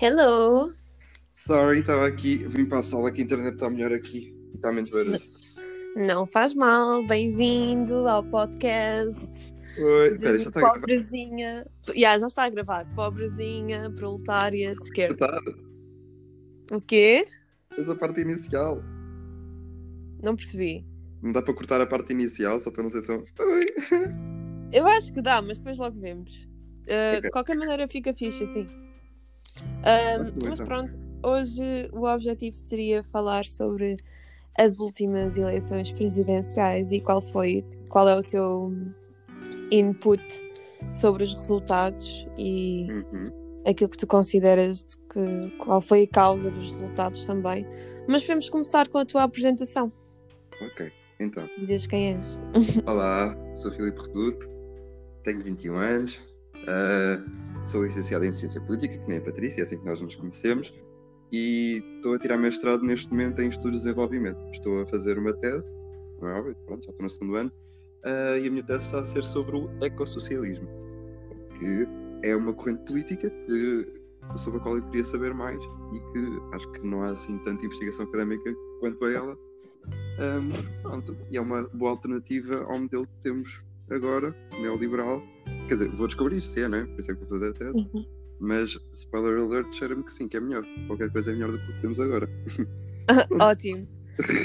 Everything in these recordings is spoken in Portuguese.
Hello! Sorry, estava aqui, vim para a sala que a internet está melhor aqui e está menos barulho. Não faz mal, bem-vindo ao podcast. Oi, espera, já está a pobrezinha. Yeah, já está a gravar. Pobrezinha, proletária de esquerda. O quê? Fez a parte inicial. Não percebi. Não dá para cortar a parte inicial, só para não ser tão. Oi. Eu acho que dá, mas depois logo vemos. Uh, Ok. De qualquer maneira fica fixe assim. Um, mas então. pronto, hoje o objetivo seria falar sobre as últimas eleições presidenciais e qual foi, qual é o teu input sobre os resultados e Uhum. aquilo que tu consideras de que qual foi a causa dos resultados também. Mas podemos começar com a tua apresentação. Ok, então. Dizes quem és. Olá, sou Filipe Reduto, tenho 21 anos, ah, sou licenciado em Ciência Política, que nem a Patrícia, é assim que nós nos conhecemos, e estou a tirar mestrado neste momento em Estudos de Desenvolvimento. Estou a fazer uma tese, não é óbvio, pronto, já estou no segundo ano, ah, e a minha tese está a ser sobre o ecossocialismo, que é uma corrente política que, sobre a qual eu queria saber mais e que acho que não há assim tanta investigação académica quanto a ela. Ahm, pronto, e é uma boa alternativa ao modelo que temos agora, neoliberal. Quer dizer, vou descobrir se é, né? Por isso é que vou fazer a tese. Uhum. Mas, spoiler alert, cheira-me que sim, que é melhor. Qualquer coisa é melhor do que o que temos agora. Ótimo.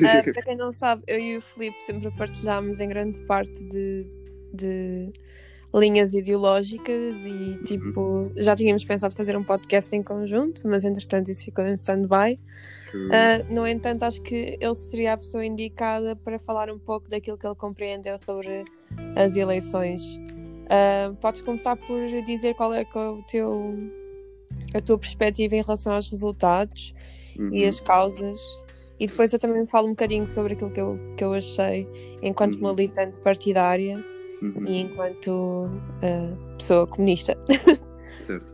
Ah, para quem não sabe, eu e o Filipe sempre partilhámos em grande parte de, de linhas ideológicas e tipo, já tínhamos pensado fazer um podcast em conjunto, mas entretanto isso ficou em stand-by. Ah, no entanto, acho que ele seria a pessoa indicada para falar um pouco daquilo que ele compreendeu sobre as eleições. Ah, podes começar por dizer qual é é o teu, a tua perspectiva em relação aos resultados Uhum. e as causas. E depois eu também falo um bocadinho sobre aquilo que eu, que eu achei enquanto Uhum. militante partidária Uhum. e enquanto ah, pessoa comunista. Certo.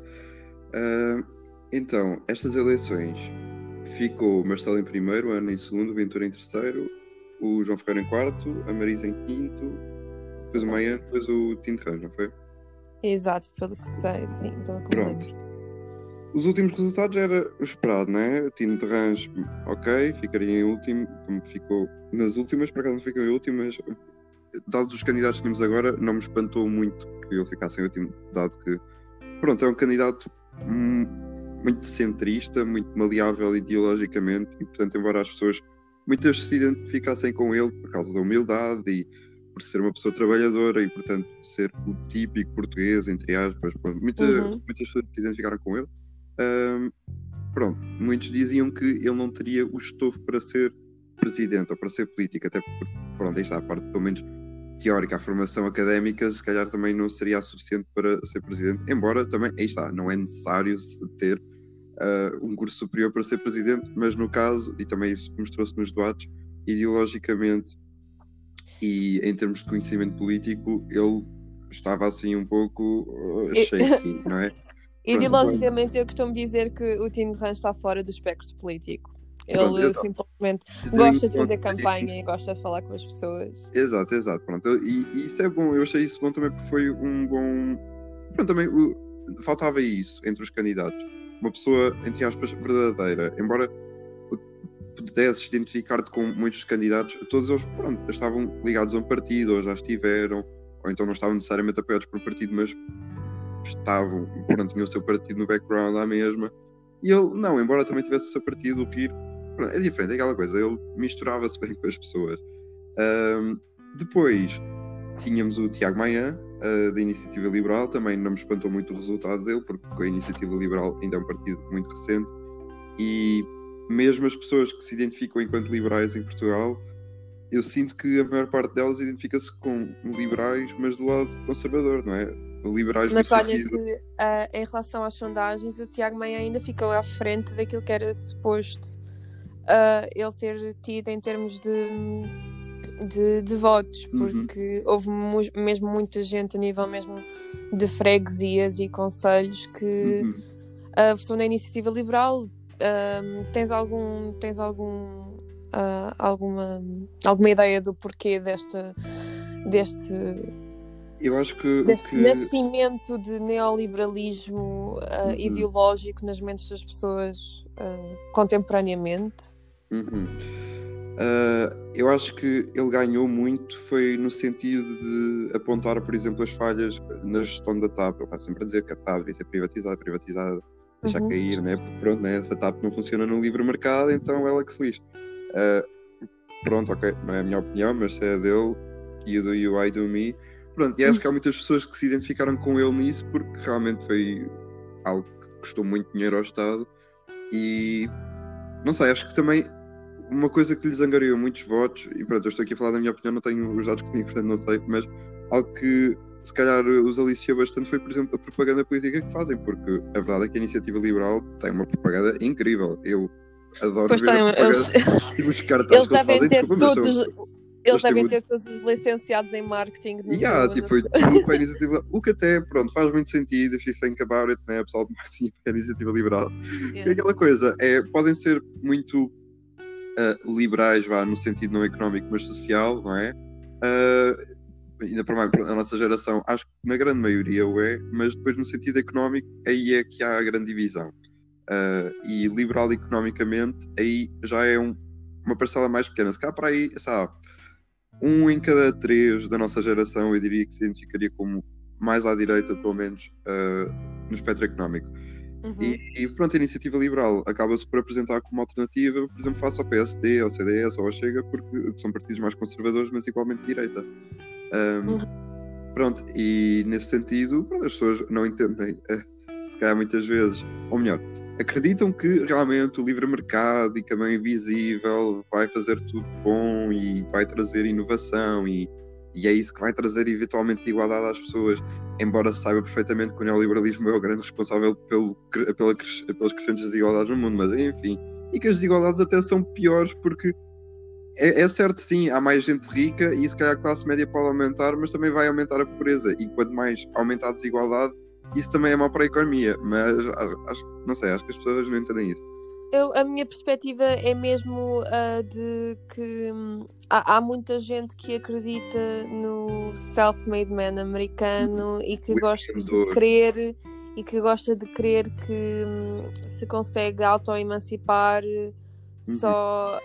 Ah, então, estas eleições ficou Marcelo em primeiro, Ana em segundo, Ventura em terceiro, o João Ferreira em quarto, a Marisa em quinto, depois o Maia, depois o Tinto Rãs, não foi? Exato, pelo que sei, sim, pelo que Pronto. lembro. Os últimos resultados era o esperado, né? O de Rãs, ok, ficaria em último, como ficou nas últimas, por acaso não ficou em último, mas dados os candidatos que temos agora, não me espantou muito que ele ficasse em último, dado que, pronto, é um candidato hum, muito centrista, muito maleável ideologicamente, e portanto, embora as pessoas, muitas se identificassem com ele por causa da humildade e por ser uma pessoa trabalhadora e, portanto, ser o típico português, entre aspas, pronto, muita- Uhum. muitas pessoas se identificaram com ele. Ahm, pronto, muitos diziam que ele não teria o estofo para ser presidente ou para ser político, até porque, pronto, aí está a parte, pelo menos teórica, a formação académica, se calhar também não seria suficiente para ser presidente, embora também, aí está, não é necessário ter ah, um curso superior para ser presidente, mas no caso, e também isso mostrou-se nos debates, ideologicamente e em termos de conhecimento político, ele estava assim um pouco uh, E- shaky, não é? Ideologicamente, eu costumo dizer que o de Rãs está fora do espectro político. Pronto, Ele eu tô- simplesmente é gosta de fazer campanha e gosta de falar com as pessoas. Exato, exato. Pronto. E, e isso é bom, eu achei isso bom também porque foi um bom. Pronto, também o- faltava isso entre os candidatos. Uma pessoa, entre aspas, verdadeira. Embora pudesses identificar-te com muitos candidatos, todos eles pronto, estavam ligados a um partido, ou já estiveram, ou então não estavam necessariamente apoiados por um partido, mas estavam, pronto, tinham o seu partido no background à mesma. E ele, não, embora também tivesse o seu partido, o Kir, pronto, é diferente, é aquela coisa, ele misturava-se bem com as pessoas. Ahm, depois tínhamos o Tiago Maia, ah, da Iniciativa Liberal, também não me espantou muito o resultado dele, porque a Iniciativa Liberal ainda é um partido muito recente e mesmo as pessoas que se identificam enquanto liberais em Portugal, eu sinto que a maior parte delas identifica-se com liberais, mas do lado conservador, não é? Liberais Mas olha sentido. que ah, em relação às sondagens, o Tiago Maia ainda ficou à frente daquilo que era suposto ah, ele ter tido em termos de, de, de votos, Uhum. porque houve mu- mesmo muita gente a nível mesmo de freguesias e conselhos que Uhum. ah, votou na iniciativa liberal. Ah, tens algum tens algum ah, alguma alguma ideia do porquê desta deste eu acho que. Deste que... nascimento de neoliberalismo uh, Uhum. ideológico nas mentes das pessoas uh, contemporaneamente. Uhum. Ah, eu acho que ele ganhou muito foi no sentido de apontar, por exemplo, as falhas na gestão da TAP. Ele está sempre a dizer que a TAP devia ser privatizada, privatizada, deixar Uhum. cair, né? Porque pronto, né? essa TAP não funciona no livre mercado, então ela que se lixe. Ah, pronto, ok, não é a minha opinião, mas se é a dele, you do you, I do me. Pronto, e acho que há muitas pessoas que se identificaram com ele nisso porque realmente foi algo que custou muito dinheiro ao Estado e não sei, acho que também uma coisa que lhes angariou muitos votos, e pronto, eu estou aqui a falar da minha opinião, não tenho os dados comigo, portanto não sei, mas algo que se calhar os aliciou bastante foi, por exemplo, a propaganda política que fazem, porque a verdade é que a iniciativa liberal tem uma propaganda incrível. Eu adoro Pois ver tem, a eles, propaganda e os cartazes eles que eles fazem, ter desculpa, todos. são- Eles devem ter todos os licenciados em marketing. No Yeah, tipo, foi tudo para a iniciativa. O que até, pronto, faz muito sentido, if you think about it, né? Pessoal de marketing para a iniciativa liberal. E Yeah. aquela coisa, é, podem ser muito ah, liberais, vá, no sentido não económico, mas social, não é? Ah, ainda para mais, a nossa geração, acho que na grande maioria o é, mas depois no sentido económico, aí é que há a grande divisão. Ah, e liberal economicamente, aí já é um- uma parcela mais pequena. Se cá para aí, sabe, um em cada três da nossa geração, eu diria que se identificaria como mais à direita, pelo menos, ah, no espectro económico. Uhum. E, e pronto, a iniciativa liberal acaba-se por apresentar como alternativa, por exemplo, face ao PSD, ao CDS ou ao Chega, porque são partidos mais conservadores, mas igualmente de direita. Ahm, Pronto, e nesse sentido, pronto, as pessoas não entendem, eh, se calhar muitas vezes, ou melhor, acreditam que realmente o livre mercado e que a mão invisível vai fazer tudo bom e vai trazer inovação e, e é isso que vai trazer eventualmente igualdade às pessoas, embora se saiba perfeitamente que o neoliberalismo é o grande responsável pelo, pela, pelas crescentes desigualdades no mundo, mas enfim, e que as desigualdades até são piores porque é, é certo, sim, há mais gente rica e se calhar a classe média pode aumentar, mas também vai aumentar a pobreza. E quanto mais aumenta a desigualdade, isso também é mau para a economia. Mas acho, não sei, acho que as pessoas não entendem isso. Eu, a minha perspectiva é mesmo a de que hum, há, há muita gente que acredita no self-made man americano e que gosta de crer e que gosta de crer que hum, se consegue auto-emancipar só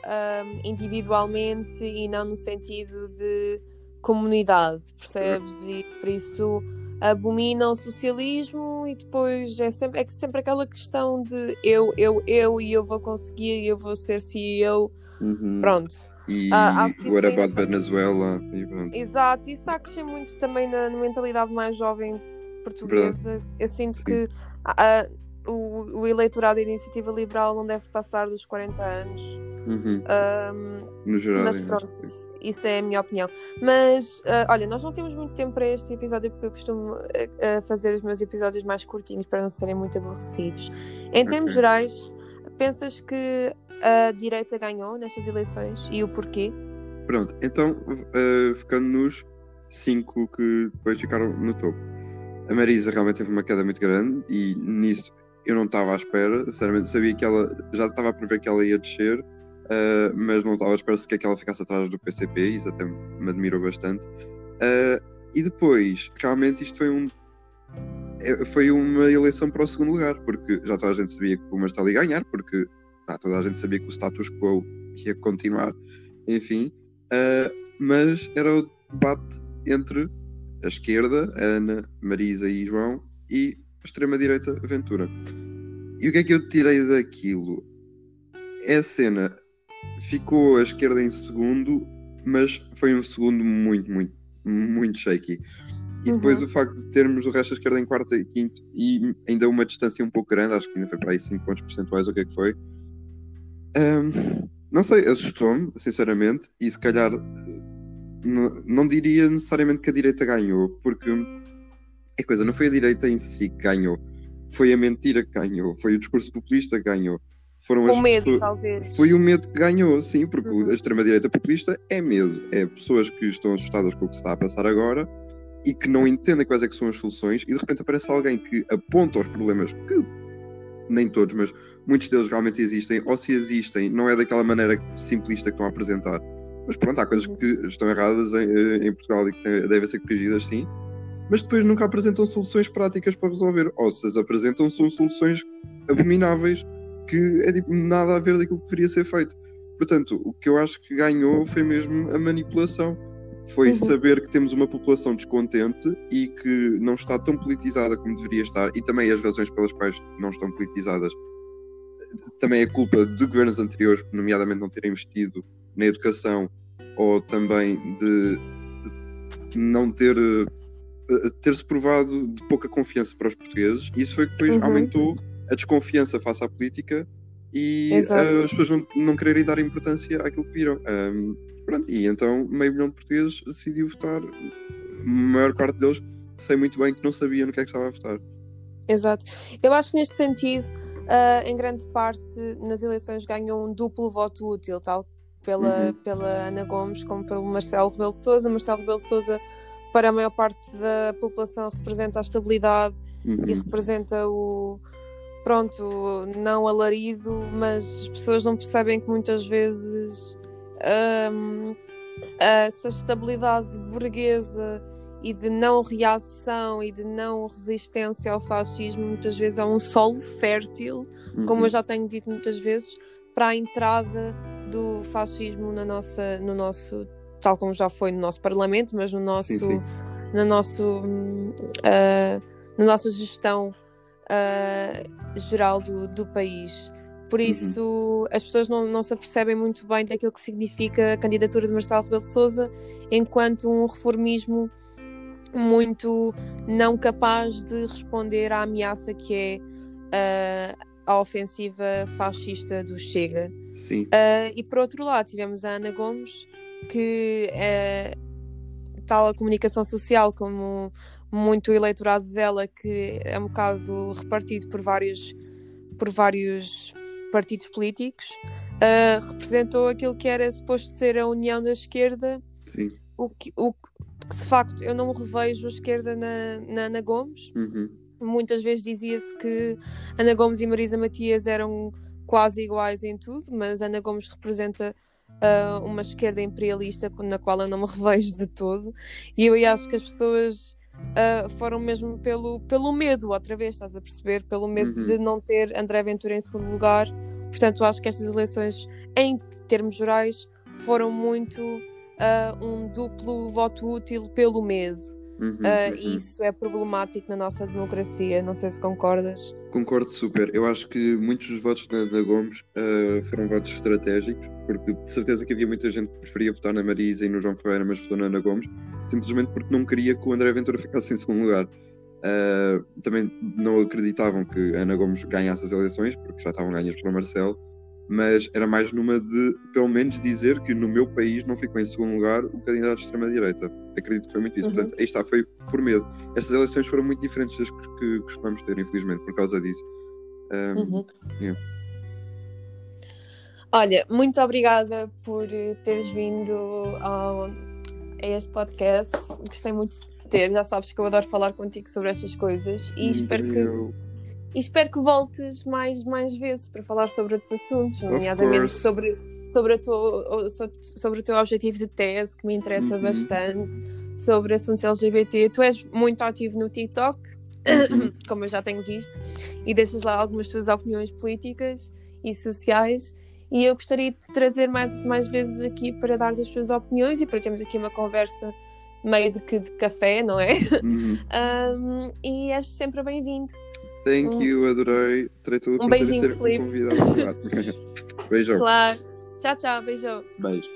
hum, individualmente e não no sentido de comunidade, percebes? E por isso abomina o socialismo e depois é sempre, é sempre aquela questão de eu, eu, eu e eu vou conseguir e eu vou ser CEO. Uhum. Pronto. E Ah, isso é- about Venezuela? E pronto. Exato, isso está a crescer muito também na, na mentalidade mais jovem portuguesa. Eu sinto Sim. que ah, o, o eleitorado da iniciativa liberal não deve passar dos 40 anos. Uhum. Ahm, No geral, mas pronto, sim. isso é a minha opinião. Mas ah, olha, nós não temos muito tempo para este episódio porque eu costumo ah, fazer os meus episódios mais curtinhos para não serem muito aborrecidos. Em termos Ok. gerais, pensas que a direita ganhou nestas eleições e o porquê? Pronto, então, eh, ficando nos cinco que depois ficaram no topo. A Marisa realmente teve uma queda muito grande e nisso eu não estava à espera. Sinceramente, sabia que ela já estava a prever que ela ia descer, eh, mas não estava à espera sequer que ela ficasse atrás do PCP. Isso até me admirou bastante. Eh, e depois, realmente, isto foi um. eh, Foi uma eleição para o segundo lugar, porque já toda a gente sabia que o Marcelo ia ganhar, porque toda a gente sabia que o status quo ia continuar, enfim. Uh, mas era o debate entre a esquerda, Ana, Marisa e João, e extrema-direita, Ventura. E o que é que eu tirei daquilo? É a cena. Ficou a esquerda em segundo, mas foi um segundo muito, muito, muito shaky. E depois Uhum. o facto de termos o resto da esquerda em quarto e quinto e ainda uma distância um pouco grande, acho que ainda foi para aí 5 pontos percentuais, o que é que foi. Ahm, não sei, assustou-me, sinceramente, e se calhar eh, não, não diria necessariamente que a direita ganhou, porque é coisa, não foi a direita em si que ganhou, foi a mentira que ganhou, foi o discurso populista que ganhou. Foram as O medo, pessoas- talvez. foi o medo que ganhou, sim, porque Uhum. a extrema-direita populista é medo. É pessoas que estão assustadas com o que se está a passar agora e que não entendem quais é que são as soluções e de repente aparece alguém que aponta os problemas que nem todos, mas muitos deles realmente existem, ou se existem, não é daquela maneira simplista que estão a apresentar. Mas pronto, há coisas Uhum. que estão erradas em, em Portugal e que devem ser corrigidas, sim. Mas depois nunca apresentam soluções práticas para resolver. Ou se as apresentam, são soluções abomináveis que é tipo nada a ver daquilo que deveria ser feito. Portanto, o que eu acho que ganhou foi mesmo a manipulação. Foi Uhum. saber que temos uma população descontente e que não está tão politizada como deveria estar, e também as razões pelas quais não estão politizadas também é culpa de governos anteriores, nomeadamente não terem investido na educação ou também de, de não ter eh, ter-se provado de pouca confiança para os portugueses. E isso foi que depois Uhum. aumentou a desconfiança face à política e Exato. eh, as pessoas não, não quererem dar importância àquilo que viram. Ahm, pronto, e então meio milhão de portugueses decidiu votar, a maior parte deles sei muito bem que não sabia no que é que estava a votar. Exato. Eu acho que neste sentido, ah, em grande parte, nas eleições ganhou um duplo voto útil, tal pela, Uhum. pela Ana Gomes como pelo Marcelo Rebelo de Sousa. Marcelo Rebelo de Sousa, para a maior parte da população, representa a estabilidade Uhum. e representa o pronto, não alarido, mas as pessoas não percebem que muitas vezes hum, essa estabilidade burguesa e de não reação e de não resistência ao fascismo muitas vezes é um solo fértil, como Uhum. eu já tenho dito muitas vezes, para a entrada do fascismo na nossa, no nosso, tal como já foi no nosso parlamento, mas no nosso, Sim, sim. no nosso, ah, na nossa gestão ah, geral do, do país. Por Uhum. isso, as pessoas não, não se apercebem muito bem daquilo que significa a candidatura de Marcelo Rebelo de Sousa enquanto um reformismo muito não capaz de responder à ameaça que é ah, a ofensiva fascista do Chega. Sim. Uh, e por outro lado, tivemos a Ana Gomes, que é tal a comunicação social como muito o eleitorado dela, que é um bocado repartido por vários, por vários partidos políticos, uh, representou aquilo que era suposto ser a união da esquerda, Sim. o que, o que de facto eu não revejo a esquerda na, na Ana Gomes, Uhum. muitas vezes dizia-se que Ana Gomes e Marisa Matias eram quase iguais em tudo, mas Ana Gomes representa ah, uma esquerda imperialista na qual eu não me revejo de todo, e eu acho que as pessoas ah, foram mesmo pelo, pelo medo, outra vez, estás a perceber? Pelo medo Uhum. de não ter André Ventura em segundo lugar. Portanto, acho que estas eleições, em termos gerais, foram muito ah, um duplo voto útil pelo medo. Uhum. Ah, uhum. e isso é problemático na nossa democracia, não sei se concordas. Concordo super. Eu acho que muitos dos votos da, da Gomes ah, foram votos estratégicos, porque de certeza que havia muita gente que preferia votar na Marisa e no João Ferreira, mas votou na Ana Gomes, simplesmente porque não queria que o André Ventura ficasse em segundo lugar. Ah, também não acreditavam que a Ana Gomes ganhasse as eleições, porque já estavam ganhas pelo Marcelo, mas era mais numa de, pelo menos, dizer que no meu país não ficou em segundo lugar o candidato de extrema-direita. Acredito que foi muito isso. Uhum. Portanto, aí está, foi por medo. Estas eleições foram muito diferentes das que, que costumamos ter, infelizmente, por causa disso. Um, Uhum. yeah. Olha, muito obrigada por eh, teres vindo ao, a este podcast. Gostei muito de ter. Já sabes que eu adoro falar contigo sobre estas coisas e espero que, Eu- e espero que voltes mais, mais vezes para falar sobre outros assuntos, nomeadamente sobre, sobre, a tua, so- sobre o teu objetivo de tese, que me interessa Uhum. bastante, sobre assuntos LGBT. Tu és muito ativo no TikTok, como eu já tenho visto, e deixas lá algumas tuas opiniões políticas e sociais. E eu gostaria de te trazer mais, mais vezes aqui para dar as tuas opiniões e para termos aqui uma conversa meio de que de café, não é? Uhum. Um, e és sempre bem-vindo. Thank Um- you, adorei. Terei todo o um prazer em beijinho, ser Filipe. convidado. Beijão. Claro. Tchau, tchau. Beijão. Beijo.